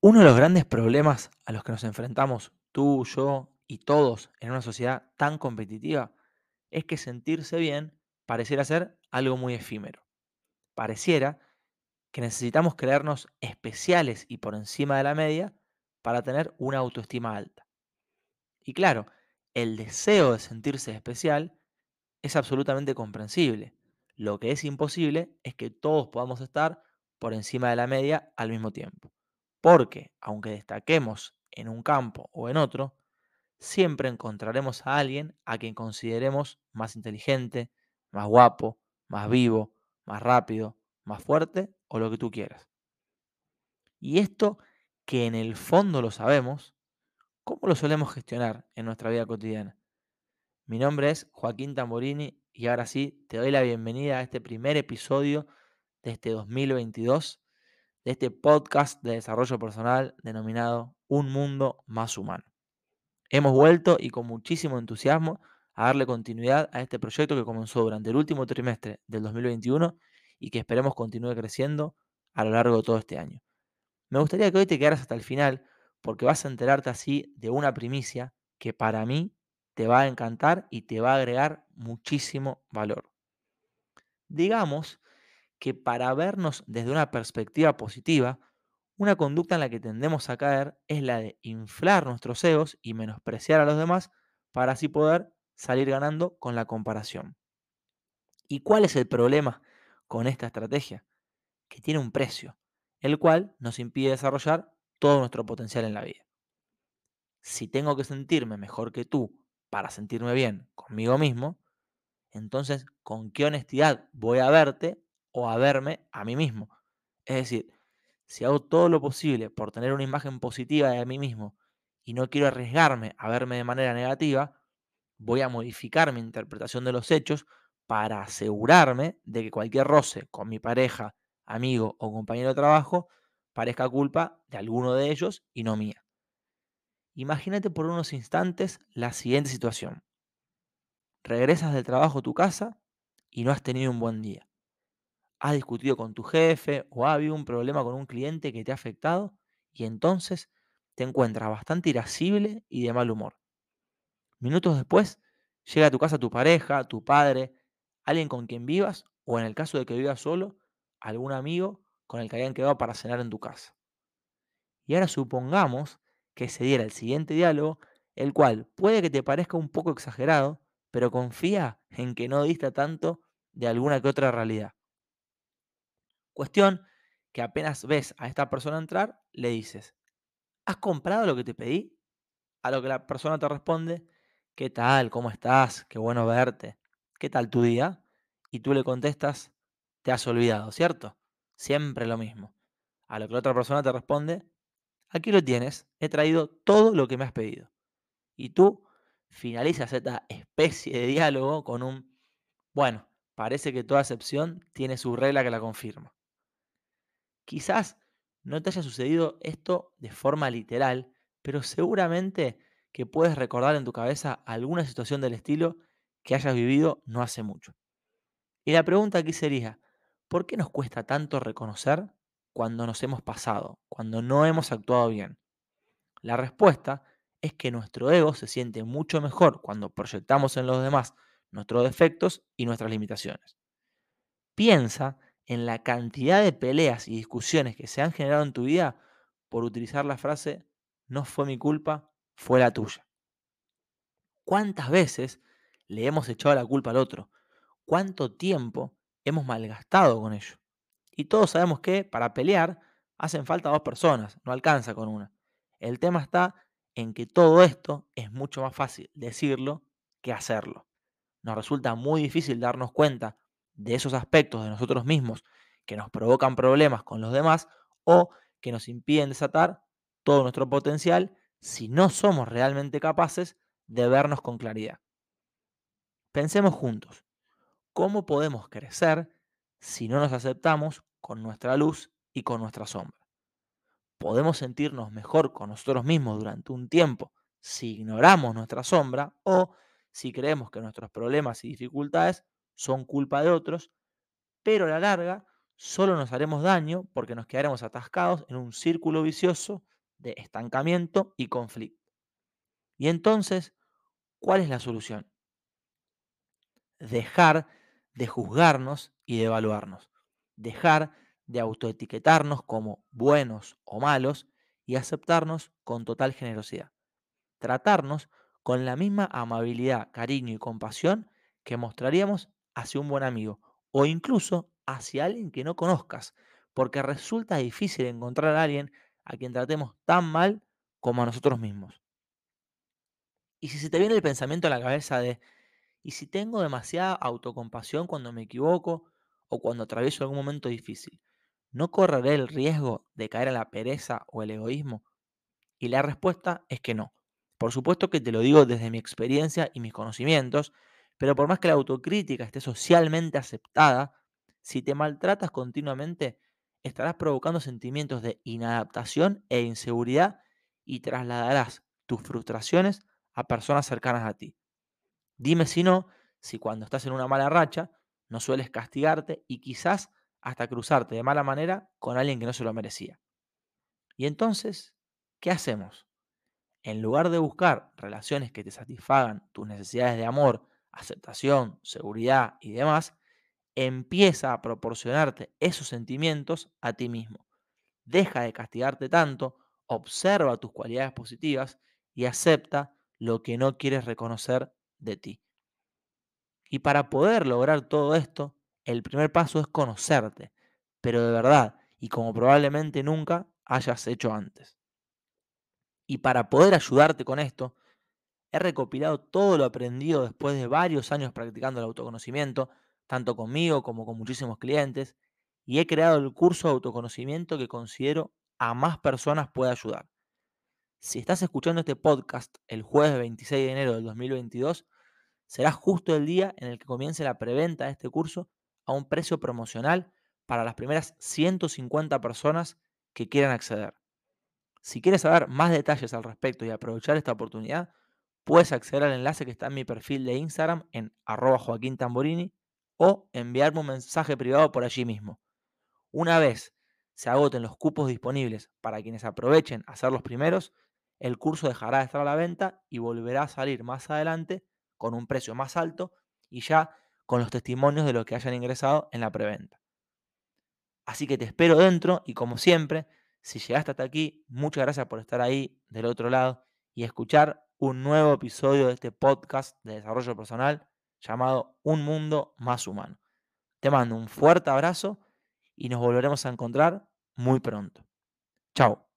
Uno de los grandes problemas a los que nos enfrentamos tú, yo y todos en una sociedad tan competitiva es que sentirse bien pareciera ser algo muy efímero. Pareciera que necesitamos creernos especiales y por encima de la media para tener una autoestima alta. Y claro, el deseo de sentirse especial es absolutamente comprensible. Lo que es imposible es que todos podamos estar por encima de la media al mismo tiempo. Porque, aunque destaquemos en un campo o en otro, siempre encontraremos a alguien a quien consideremos más inteligente, más guapo, más vivo, más rápido, más fuerte o lo que tú quieras. Y esto que en el fondo lo sabemos, ¿cómo lo solemos gestionar en nuestra vida cotidiana? Mi nombre es Joaquín Tamborini y ahora sí te doy la bienvenida a este primer episodio de este 2022 este podcast de desarrollo personal denominado Un Mundo Más Humano. Hemos vuelto y con muchísimo entusiasmo a darle continuidad a este proyecto que comenzó durante el último trimestre del 2021 y que esperemos continúe creciendo a lo largo de todo este año. Me gustaría que hoy te quedaras hasta el final porque vas a enterarte así de una primicia que para mí te va a encantar y te va a agregar muchísimo valor. Digamos que para vernos desde una perspectiva positiva, una conducta en la que tendemos a caer es la de inflar nuestros egos y menospreciar a los demás para así poder salir ganando con la comparación. ¿Y cuál es el problema con esta estrategia? Que tiene un precio, el cual nos impide desarrollar todo nuestro potencial en la vida. Si tengo que sentirme mejor que tú para sentirme bien conmigo mismo, entonces, ¿con qué honestidad voy a verte o a verme a mí mismo? Es decir, si hago todo lo posible por tener una imagen positiva de mí mismo y no quiero arriesgarme a verme de manera negativa, voy a modificar mi interpretación de los hechos para asegurarme de que cualquier roce con mi pareja, amigo o compañero de trabajo parezca culpa de alguno de ellos y no mía. Imagínate por unos instantes la siguiente situación. Regresas del trabajo a tu casa y no has tenido un buen día. Has discutido con tu jefe o ha habido un problema con un cliente que te ha afectado y entonces te encuentras bastante irascible y de mal humor. Minutos después, llega a tu casa tu pareja, tu padre, alguien con quien vivas o en el caso de que vivas solo, algún amigo con el que hayan quedado para cenar en tu casa. Y ahora supongamos que se diera el siguiente diálogo, el cual puede que te parezca un poco exagerado, pero confía en que no dista tanto de alguna que otra realidad. Cuestión que apenas ves a esta persona entrar, le dices, ¿has comprado lo que te pedí? A lo que la persona te responde, ¿qué tal? ¿Cómo estás? Qué bueno verte. ¿Qué tal tu día? Y tú le contestas, te has olvidado, ¿cierto? Siempre lo mismo. A lo que la otra persona te responde, aquí lo tienes, he traído todo lo que me has pedido. Y tú finalizas esta especie de diálogo con un, bueno, parece que toda excepción tiene su regla que la confirma. Quizás no te haya sucedido esto de forma literal, pero seguramente que puedes recordar en tu cabeza alguna situación del estilo que hayas vivido no hace mucho. Y la pregunta aquí sería, ¿por qué nos cuesta tanto reconocer cuando nos hemos pasado, cuando no hemos actuado bien? La respuesta es que nuestro ego se siente mucho mejor cuando proyectamos en los demás nuestros defectos y nuestras limitaciones. Piensa en la cantidad de peleas y discusiones que se han generado en tu vida por utilizar la frase no fue mi culpa, fue la tuya. ¿Cuántas veces le hemos echado la culpa al otro? ¿Cuánto tiempo hemos malgastado con ello? Y todos sabemos que para pelear hacen falta dos personas, no alcanza con una. El tema está en que todo esto es mucho más fácil decirlo que hacerlo. Nos resulta muy difícil darnos cuenta de esos aspectos de nosotros mismos que nos provocan problemas con los demás o que nos impiden desatar todo nuestro potencial si no somos realmente capaces de vernos con claridad. Pensemos juntos, ¿cómo podemos crecer si no nos aceptamos con nuestra luz y con nuestra sombra? Podemos sentirnos mejor con nosotros mismos durante un tiempo si ignoramos nuestra sombra o si creemos que nuestros problemas y dificultades son culpa de otros, pero a la larga solo nos haremos daño porque nos quedaremos atascados en un círculo vicioso de estancamiento y conflicto. Y entonces, ¿cuál es la solución? Dejar de juzgarnos y de evaluarnos. Dejar de autoetiquetarnos como buenos o malos y aceptarnos con total generosidad. Tratarnos con la misma amabilidad, cariño y compasión que mostraríamos hacia un buen amigo o incluso hacia alguien que no conozcas, porque resulta difícil encontrar a alguien a quien tratemos tan mal como a nosotros mismos. Y si se te viene el pensamiento a la cabeza de, ¿y si tengo demasiada autocompasión cuando me equivoco o cuando atravieso algún momento difícil? ¿No correré el riesgo de caer en la pereza o el egoísmo? Y la respuesta es que no. Por supuesto que te lo digo desde mi experiencia y mis conocimientos, pero por más que la autocrítica esté socialmente aceptada, si te maltratas continuamente, estarás provocando sentimientos de inadaptación e inseguridad y trasladarás tus frustraciones a personas cercanas a ti. Dime si no, si cuando estás en una mala racha, no sueles castigarte y quizás hasta cruzarte de mala manera con alguien que no se lo merecía. Y entonces, ¿qué hacemos? En lugar de buscar relaciones que te satisfagan tus necesidades de amor, aceptación, seguridad y demás, empieza a proporcionarte esos sentimientos a ti mismo. Deja de castigarte tanto, observa tus cualidades positivas y acepta lo que no quieres reconocer de ti. Y para poder lograr todo esto, el primer paso es conocerte, pero de verdad, y como probablemente nunca hayas hecho antes. Y para poder ayudarte con esto, he recopilado todo lo aprendido después de varios años practicando el autoconocimiento, tanto conmigo como con muchísimos clientes, y he creado el curso de autoconocimiento que considero a más personas puede ayudar. Si estás escuchando este podcast el jueves 26 de enero del 2022, será justo el día en el que comience la preventa de este curso a un precio promocional para las primeras 150 personas que quieran acceder. Si quieres saber más detalles al respecto y aprovechar esta oportunidad, puedes acceder al enlace que está en mi perfil de Instagram en arroba Joaquín Tamborini o enviarme un mensaje privado por allí mismo. Una vez se agoten los cupos disponibles para quienes aprovechen a ser los primeros, el curso dejará de estar a la venta y volverá a salir más adelante con un precio más alto y ya con los testimonios de los que hayan ingresado en la preventa. Así que te espero dentro y como siempre, si llegaste hasta aquí, muchas gracias por estar ahí del otro lado y escuchar un nuevo episodio de este podcast de desarrollo personal llamado Un Mundo Más Humano. Te mando un fuerte abrazo y nos volveremos a encontrar muy pronto. Chao.